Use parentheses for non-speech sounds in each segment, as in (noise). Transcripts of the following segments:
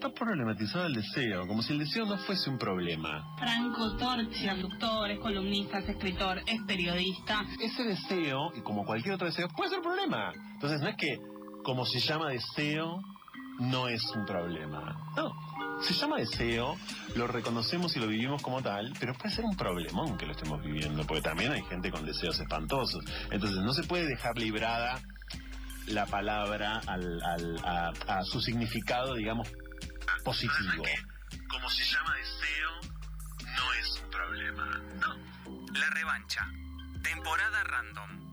está problematizado el deseo, como si el deseo no fuese un problema. Franco Torchi, doctor, es columnista, es escritor, es periodista. Ese deseo, y como cualquier otro deseo, puede ser un problema. Entonces no es que, como se llama deseo, no es un problema. No, se llama deseo, lo reconocemos y lo vivimos como tal, pero puede ser un problemón que lo estemos viviendo, porque también hay gente con deseos espantosos. Entonces no se puede dejar librada la palabra al, al, a, a, su significado, digamos, positivo. Como se llama deseo, no es un problema. No. La revancha. Temporada random.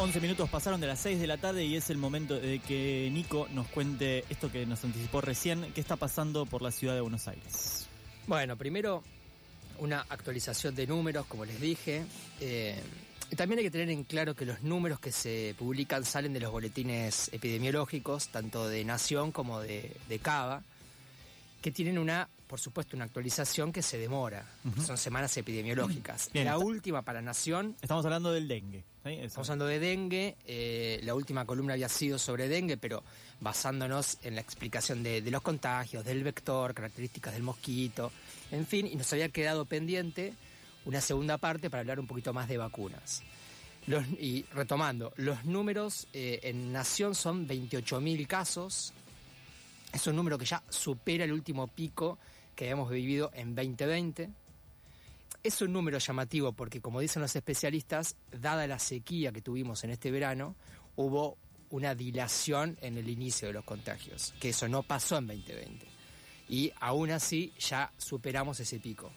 11 minutos pasaron de las 6 de la tarde y es el momento de que Nico nos cuente esto que nos anticipó recién, qué está pasando por la ciudad de Buenos Aires. Bueno, primero una actualización de números, como les dije. Eh, también hay que tener en claro que los números que se publican salen de los boletines epidemiológicos, tanto de Nación como de, de Cava, que tienen una por supuesto, una actualización que se demora. Son semanas epidemiológicas. la última para Nación. Estamos hablando del dengue. Estamos hablando de dengue. Eh, la última columna había sido sobre dengue, pero basándonos en la explicación de, los contagios, del vector, características del mosquito, en fin, y nos había quedado pendiente una segunda parte para hablar un poquito más de vacunas. y retomando, los números eh, en Nación son 28.000 casos. Es un número que ya supera el último pico que hemos vivido en 2020. Es un número llamativo porque, como dicen los especialistas, dada la sequía que tuvimos en este verano, hubo una dilación en el inicio de los contagios, que eso no pasó en 2020. Y aún así ya superamos ese pico.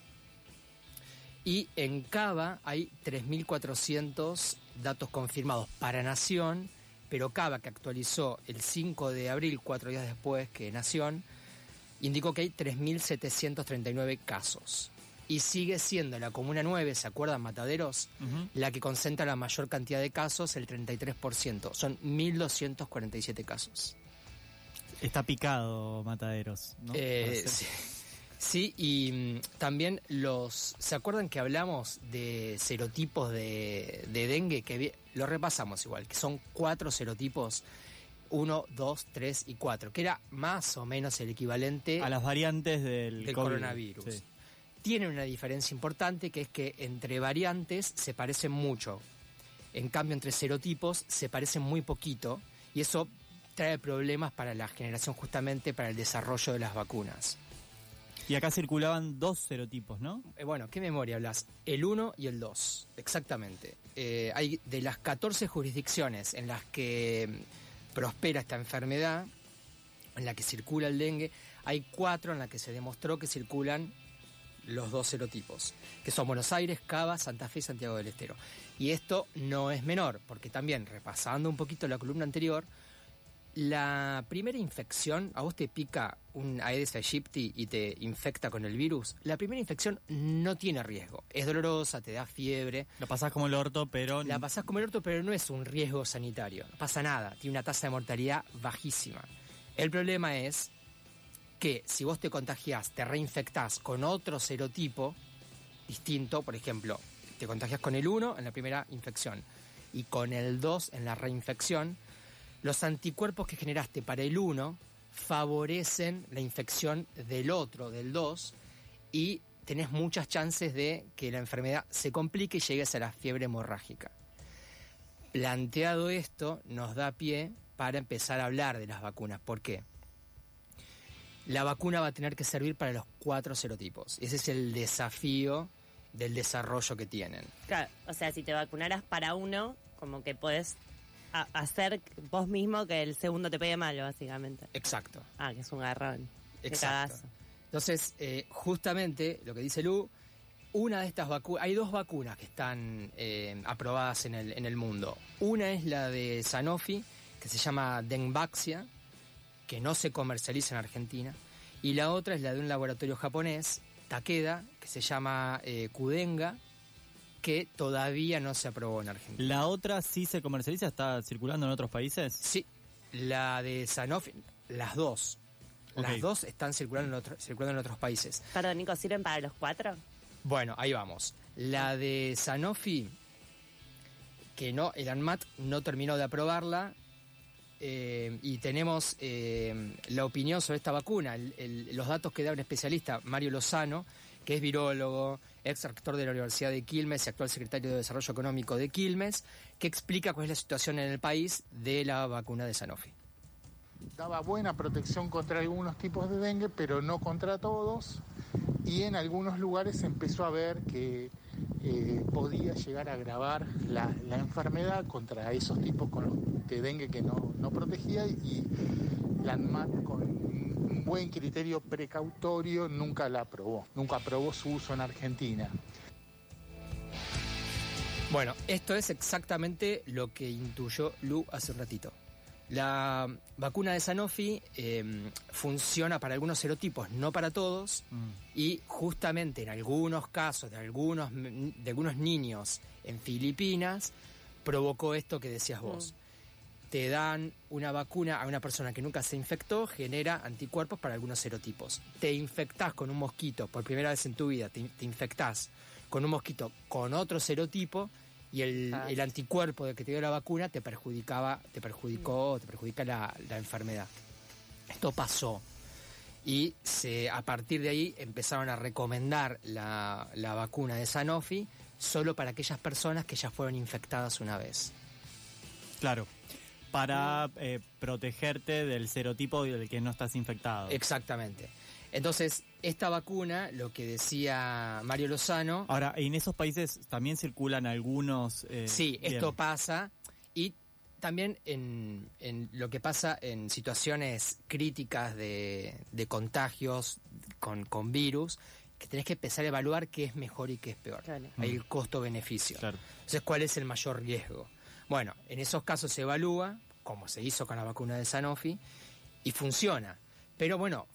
Y en Cava hay 3.400 datos confirmados para Nación, pero Cava, que actualizó el 5 de abril, cuatro días después que Nación, indicó que hay 3.739 casos. Y sigue siendo la Comuna 9, ¿se acuerdan, Mataderos? La que concentra la mayor cantidad de casos, el 33%. Son 1.247 casos. Está picado Mataderos, ¿no? Eh, sí. y mm, también los... ¿Se acuerdan que hablamos de serotipos de, de dengue? Que lo repasamos igual, que son cuatro serotipos 1, 2, 3 y 4, que era más o menos el equivalente a las variantes del, coronavirus. Tiene una diferencia importante que es que entre variantes se parecen mucho. En cambio, entre serotipos se parecen muy poquito y eso trae problemas para la generación justamente para el desarrollo de las vacunas. Y acá circulaban dos serotipos, ¿no? Eh, bueno, ¿qué memoria hablas? El 1 y el 2, exactamente. Eh, hay de las 14 jurisdicciones en las que prospera esta enfermedad, en la que circula el dengue, hay cuatro en las que se demostró que circulan los dos serotipos, que son Buenos Aires, Cava, Santa Fe y Santiago del Estero. Y esto no es menor, porque también, repasando un poquito la columna anterior, la primera infección, a vos te pica un Aedes aegypti y te infecta con el virus, la primera infección no tiene riesgo. Es dolorosa, te da fiebre. La pasás como el orto, pero... La pasás como el orto, pero no es un riesgo sanitario. No pasa nada, tiene una tasa de mortalidad bajísima. El problema es que si vos te contagiás, te reinfectás con otro serotipo distinto, por ejemplo, te contagias con el 1 en la primera infección y con el 2 en la reinfección, los anticuerpos que generaste para el 1 favorecen la infección del otro, del 2, y tenés muchas chances de que la enfermedad se complique y llegues a la fiebre hemorrágica. Planteado esto, nos da pie para empezar a hablar de las vacunas. ¿Por qué? La vacuna va a tener que servir para los cuatro serotipos. Ese es el desafío del desarrollo que tienen. Claro, o sea, si te vacunaras para uno, como que hacer vos mismo que el segundo te pegue malo, básicamente. Exacto. Ah, que es un garrón. Exacto. Entonces, eh, justamente lo que dice Lu, una de estas vacunas, hay dos vacunas que están eh, aprobadas en el, en el mundo. Una es la de Sanofi, que se llama Dengvaxia, que no se comercializa en Argentina. Y la otra es la de un laboratorio japonés, Takeda, que se llama eh, Kudenga, que todavía no se aprobó en Argentina. ¿La otra sí se comercializa? ¿Está circulando en otros países? Sí. La de Sanofi, las dos. Las dos están circulando en, otro- circulando en otros países. Perdón, Nico, ¿sirven para los cuatro? Bueno, ahí vamos. La de Sanofi, que no, el ANMAT no terminó de aprobarla. eh, y tenemos eh, la opinión sobre esta vacuna, el- el- los datos que da un especialista, Mario Lozano, que es virólogo, ex rector de la Universidad de Quilmes y actual secretario de Desarrollo Económico de Quilmes, que explica cuál es la situación en el país de la vacuna de Sanofi. daba buena protección contra algunos tipos de dengue, pero no contra todos. Y en algunos lugares empezó a ver que eh, podía llegar a agravar la, enfermedad contra esos tipos de dengue que no, no protegía y la ANMAT con un buen criterio precautorio nunca la aprobó, nunca aprobó su uso en Argentina. Bueno, esto es exactamente lo que intuyó Lu hace un ratito. La vacuna de Sanofi eh, funciona para algunos serotipos, no para todos, Mm. y justamente en algunos casos de algunos, de algunos niños en Filipinas provocó esto que decías vos. Te dan una vacuna a una persona que nunca se infectó, genera anticuerpos para algunos serotipos. Te infectás con un mosquito por primera vez en tu vida, te, te infectás con un mosquito con otro serotipo y el, Ah. el anticuerpo de que te dio la vacuna te perjudicaba, te perjudicó, te perjudica la, la enfermedad. Esto pasó. Y se, a partir de ahí empezaron a recomendar la, la vacuna de Sanofi solo para aquellas personas que ya fueron infectadas una vez. Claro. Para eh, protegerte del serotipo del que no estás infectado. Exactamente. Entonces, esta vacuna, lo que decía Mario Lozano, Ahora, en esos países también circulan algunos. eh, sí, bien. esto pasa y también en, en lo que pasa en situaciones críticas de, de contagios con, con virus, que tenés que empezar a evaluar qué es mejor y qué es peor. Claro. Hay el costo-beneficio. Claro. Entonces, ¿cuál es el mayor riesgo? Bueno, en esos casos se evalúa, como se hizo con la vacuna de Sanofi, y funciona. Pero bueno,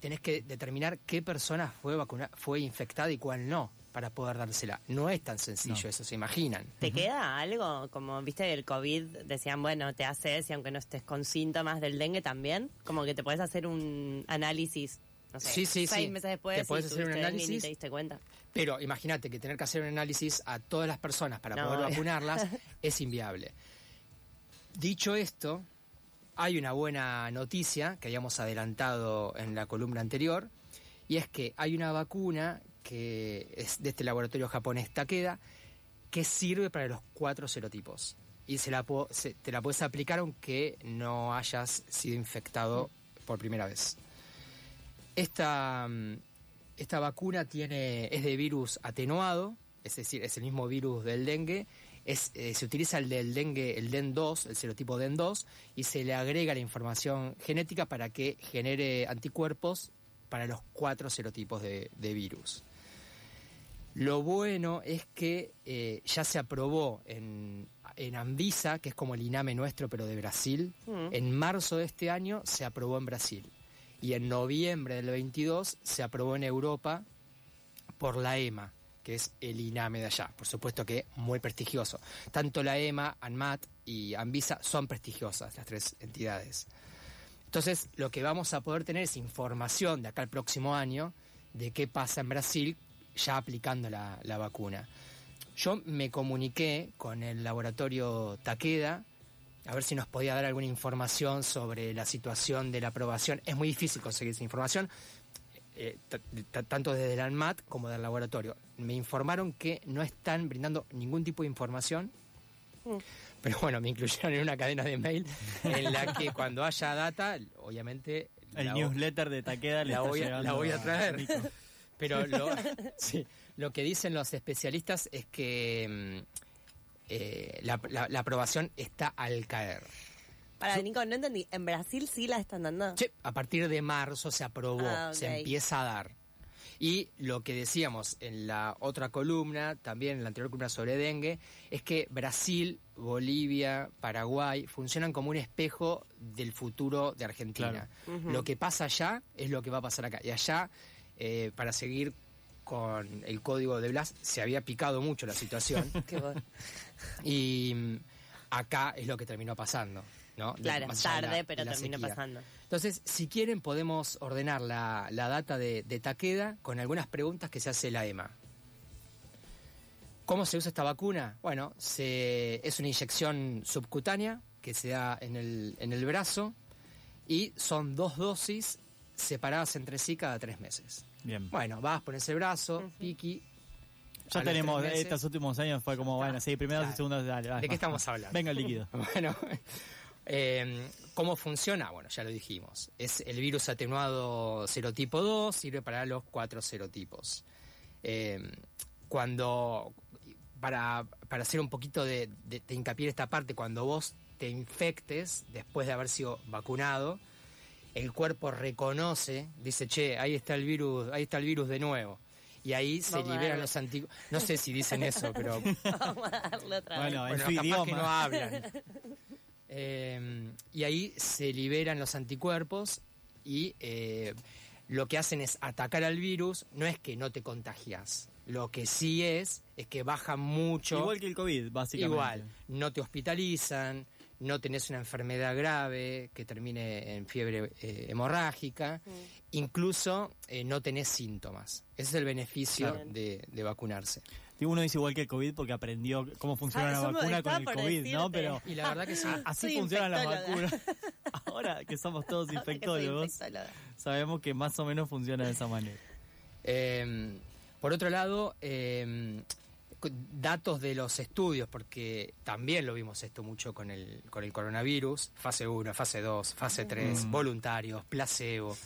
tenés que determinar qué persona fue vacuna, fue infectada y cuál no, para poder dársela. No es tan sencillo No. eso, se imaginan. ¿Te queda algo? Como viste el COVID, decían, bueno, te haces y aunque no estés con síntomas del dengue también, como que te puedes hacer un análisis, no sé, Sí, sí, seis sí. meses después Te y hacer un y análisis. te diste cuenta. Pero imagínate que tener que hacer un análisis a todas las personas para No, poder obvio. (laughs) vacunarlas es inviable. Dicho esto, hay una buena noticia que habíamos adelantado en la columna anterior, y es que hay una vacuna que es de este laboratorio japonés Takeda que sirve para los cuatro serotipos. Y se la se- te la puedes aplicar aunque no hayas sido infectado por primera vez. Esta, mm, esta vacuna tiene, es de virus atenuado, es decir, es el mismo virus del dengue. Es, eh, se utiliza el del dengue, el DEN2, el serotipo DEN2, y se le agrega la información genética para que genere anticuerpos para los cuatro serotipos de, de virus. Lo bueno es que eh, ya se aprobó en, en Anvisa, que es como el INAME nuestro, pero de Brasil. Mm. En marzo de este año se aprobó en Brasil. Y en noviembre del 22 se aprobó en Europa por la EMA, que es el INAME de allá. Por supuesto que muy prestigioso. Tanto la EMA, ANMAT y Anvisa son prestigiosas, las tres entidades. Entonces, lo que vamos a poder tener es información de acá al próximo año de qué pasa en Brasil ya aplicando la, la vacuna. Yo me comuniqué con el laboratorio Takeda a ver si nos podía dar alguna información sobre la situación de la aprobación. Es muy difícil conseguir esa información, eh, tanto desde el ANMAT como del laboratorio. Me informaron que no están brindando ningún tipo de información, Mm. pero bueno, me incluyeron en una cadena de mail en la que cuando haya data, obviamente... El newsletter de Taqueda le la voy a- la voy a traer. Pero lo, (laughs) sí, lo que dicen los especialistas es que mm, eh, la, la- la aprobación está al caer. Para, Nico, no entendí. ¿En Brasil sí la están dando? Sí, a partir de marzo se aprobó, Ah, se empieza a dar. Y lo que decíamos en la otra columna, también en la anterior columna sobre dengue, es que Brasil, Bolivia, Paraguay funcionan como un espejo del futuro de Argentina. Lo que pasa allá es lo que va a pasar acá. Y allá, eh, para seguir con el código de Blas, se había picado mucho la situación. (laughs) Qué bueno. y mm, acá es lo que terminó pasando. ¿no? Claro, la- tarde, de pero terminó sequía. pasando. Entonces, si quieren, podemos ordenar la, la data de, de Takeda con algunas preguntas que se hace la EMA. ¿Cómo se usa esta vacuna? Bueno, se- es una inyección subcutánea que se da en el, en el brazo y son dos dosis separadas entre sí cada tres meses. Bien. Bueno, vas, pones el brazo, piqui. Ya a los tenemos, meses- estos últimos años fue como, bueno, sí, primero y Claro. segundo, dale, dale, ¿De qué estamos hablando? Venga el líquido. (laughs) Bueno, eh, ¿cómo funciona? Bueno, ya lo dijimos. Es el virus atenuado serotipo 2, sirve para los cuatro serotipos. Eh, cuando, para, para hacer un poquito de, de- de hincapié en esta parte, cuando vos te infectes después de haber sido vacunado, el cuerpo reconoce, dice, che, ahí está el virus, ahí está el virus de nuevo. Y ahí se Vamos liberan los anticuerpos. No sé si dicen eso, pero (laughs) Vamos a darle otra Bueno, vez. en bueno, su capaz idioma. que no hablan. (laughs) Eh, y ahí se liberan los anticuerpos y eh, lo que hacen es atacar al virus. No es que no te contagias. Lo que sí es, es que bajan mucho. Igual que el COVID, básicamente. Igual, no te hospitalizan, no tenés una enfermedad grave que termine en fiebre eh, hemorrágica, incluso eh, no tenés síntomas. Ese es el beneficio Claro. de, de vacunarse. Uno dice igual que el COVID porque aprendió cómo funciona Ah, la eso me vacuna con el COVID, ¿no? Pero Y la verdad que sí. así Soy funcionan las vacunas. (laughs) Ahora que somos todos infectólogos, sabemos que más o menos funciona de esa manera. Eh, por otro lado, eh, cu- datos de los estudios, porque también lo vimos esto mucho con el, con el coronavirus, fase 1, fase 2, fase 3, Mm. voluntarios, placebo.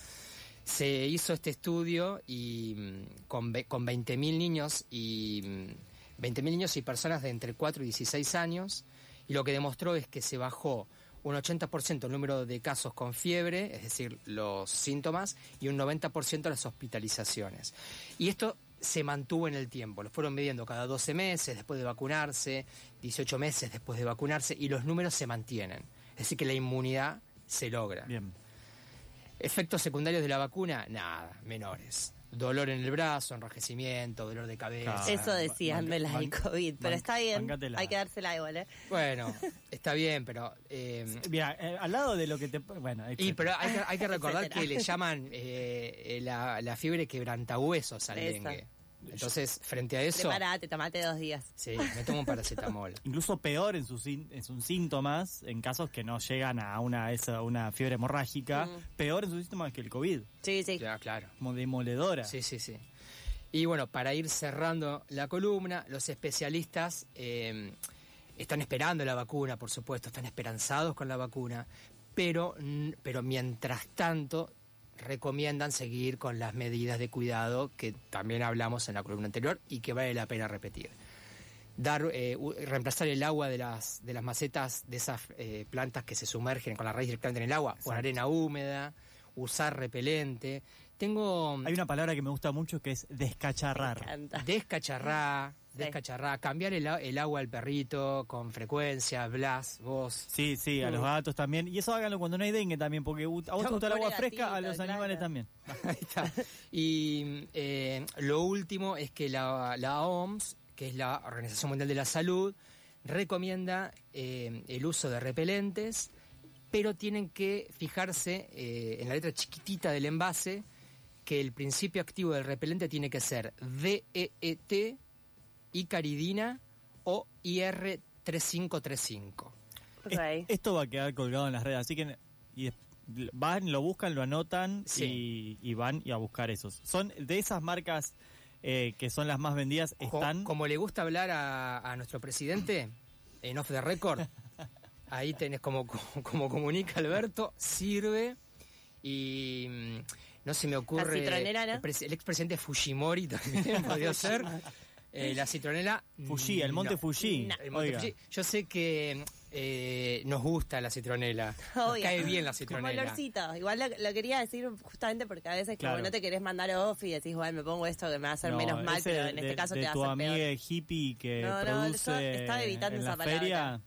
Se hizo este estudio y mm, con, con 20.000 niños y mm, 20.000 niños y personas de entre 4 y 16 años y lo que demostró es que se bajó un 80% el número de casos con fiebre, es decir, los síntomas, y un 90% las hospitalizaciones. Y esto se mantuvo en el tiempo, lo fueron midiendo cada 12 meses después de vacunarse, 18 meses después de vacunarse, y los números se mantienen. Es decir, que la inmunidad se logra. Bien. Efectos secundarios de la vacuna, nada, menores. Dolor en el brazo, enrojecimiento, dolor de cabeza. Claro. Eso decían de la del COVID, pero está bien. Hay que dársela igual, ¿eh? Bueno, está bien, pero... eh, Mira, eh, al lado de lo que te... Bueno, y pero hay que, hay que (laughs) recordar que le llaman eh, eh, la, la fiebre quebrantahuesos al Esa. dengue. Entonces, frente a eso, Prepárate, tomate dos días. sí, me tomo un paracetamol. (laughs) Incluso peor en sus, en sus síntomas, en casos que no llegan a una, esa, una fiebre hemorrágica, Mm. peor en sus síntomas que el COVID, Sí, sí. Ya, claro. como demoledora. Sí, sí, sí. Y bueno, para ir cerrando la columna, los especialistas eh, están esperando la vacuna, por supuesto, están esperanzados con la vacuna, pero, pero mientras tanto recomiendan seguir con las medidas de cuidado que también hablamos en la columna anterior y que vale la pena repetir. Dar, eh, reemplazar el agua de las, de las macetas de esas eh, plantas que se sumergen con la raíz directamente en el agua, por arena húmeda, usar repelente. Tengo Hay una palabra que me gusta mucho que es Me descacharrar. Descacharrá, cambiar el, agua al perrito con frecuencia, Blas, vos. Sí, sí, a los gatos también. Y eso háganlo cuando no hay dengue también, porque a vos te gusta el agua fresca, a los claro. animales también. (laughs) Ahí está. Y eh, lo último es que la, la OMS, que es la Organización Mundial de la Salud, recomienda eh, el uso de repelentes, pero tienen que fijarse eh, en la letra chiquitita del envase que el principio activo del repelente tiene que ser DEET, icaridina o IR3535. Ok. Es- Esto va a quedar colgado en las redes, así que y es- van, lo buscan, lo anotan Sí. y, y van y a buscar esos. Son de esas marcas eh, que son las más vendidas, están... Como le gusta hablar a, a nuestro presidente, en off the record, (laughs) ahí tenés como, como comunica Alberto, sirve y mm, no se me ocurre... citronera, ¿no? El, el expresidente Fujimori también (laughs) podría ser. Eh, la citronela... Fuji, el monte no. Fuji. No. El monte Oiga. Fuji. Yo sé que eh, nos gusta la citronela. Nos (laughs) cae bien la Como citronela. olorcito. Igual lo, lo quería decir justamente porque a veces Claro. como no te querés mandar off y decís, bueno, me pongo esto que me va a hacer No, menos mal, pero en de- este caso de te va a hacer peor. amiga hippie que No, no, produce yo estaba evitando en esa la palabra. feria,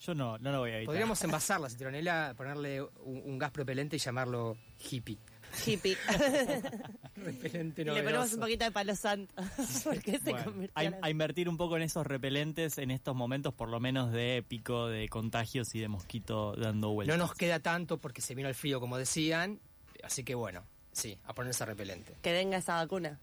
yo no, no lo voy a evitar. Podríamos envasar la citronela, ponerle un, un gas propelente y llamarlo hippie. Hippie. (laughs) Repelente Y le ponemos novedoso. un poquito de palo santo. (laughs) Porque se Bueno, convirtió a, invertir un poco en esos repelentes en estos momentos, por lo menos de pico de contagios y de mosquito dando No vueltas. nos queda tanto porque se vino el frío, como decían. Así que bueno, sí, a ponerse repelente. Que venga esa vacuna.